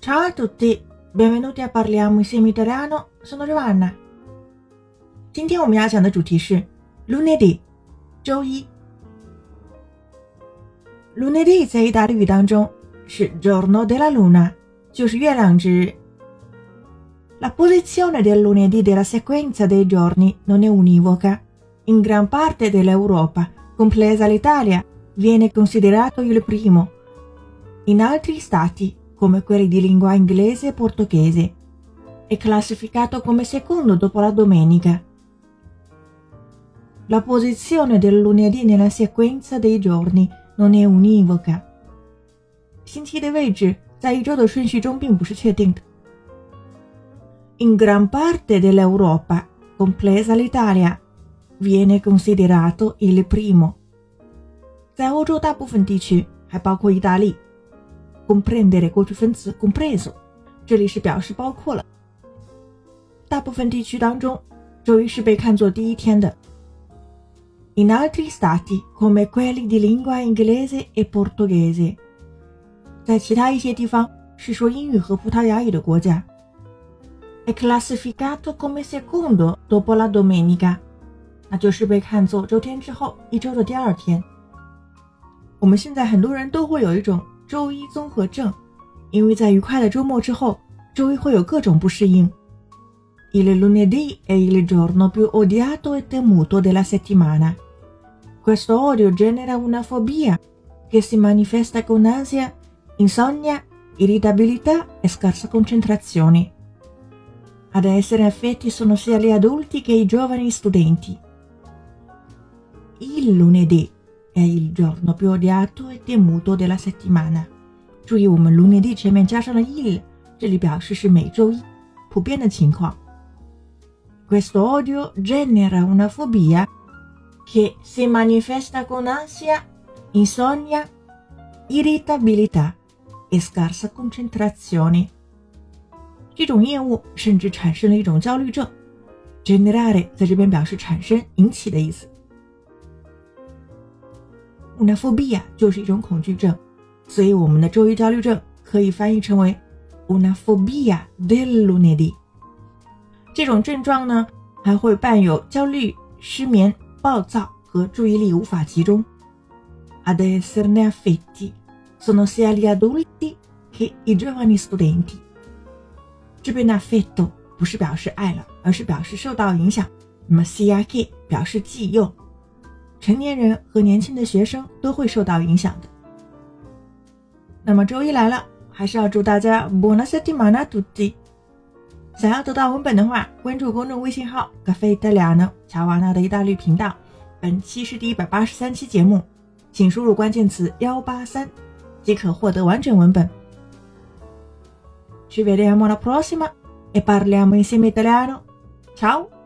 Ciao a tutti, benvenuti a parliamo insieme italiano. Sono Giovanna。今天我们要讲的主题是 lunedì，周一。lunedì 在意大利语当中是 giorno della luna，就是月亮之日。La posizione del lunedì della sequenza dei giorni non è univoca. In gran parte dell'Europa, compresa l'Italia, viene considerato il primo. In altri stati, come quelli di lingua inglese e portoghese, è classificato come secondo dopo la domenica. La posizione del lunedì nella sequenza dei giorni non è univoca. 星期的位置在一周的顺序中并不是确定的。In gran parte dell'Europa, compresa l'Italia, viene considerato il primo. 在欧洲大部分地区，还包括意大利 ，comprendere 过去分词 compreso，这里是表示包括了。大部分地区当中，周一是被看作第一天的。In altri stati, come quelli di lingua inglese e portoghese，在其他一些地方是说英语和葡萄牙语的国家，è classificato come secondo dopo la domenica，那就是被看作周天之后一周的第二天。我们现在很多人都会有一种周一综合症，因为在愉快的周末之后，周一会有各种不适应。Il lunedì è il giorno più odiato e temuto della settimana. Questo odio genera una fobia che si manifesta con ansia, insonnia, irritabilità e scarsa concentrazione. Ad essere affetti sono sia gli adulti che i giovani studenti. Il lunedì è il giorno più odiato e temuto della settimana。 注意，我们 lunedì 前面加上了 il，这里表示是每周一，普遍的情况。Questo odio genera una fobia che si manifesta con ansia, insonnia, irritabilità e scarsa concentrazione。这种厌恶甚至产生了一种焦虑症。generare 在这边表示产生、引起的意思。una fobia 就是一种恐惧症，所以我们的周一焦虑症可以翻译成为 una fobia del lunedì。这种症状呢，还会伴有焦虑、失眠、暴躁和注意力无法集中。Ad esserne affetti sono sia gli adulti che i giovani studenti。这边的 affetto 不是表示爱了，而是表示受到影响。那么 sia che 表示既又。成年人和年轻的学生都会受到影响的。那么周一来了，还是要祝大家 buona settimana tutti。想要得到文本的话，关注公众微信号 “cafe italiano” 乔瓦纳的意大利频道。本期是第一百八十三期节目，请输入关键词幺八三即可获得完整文本。Ci vediamo la prossima e parliamo insieme italiano. Ciao!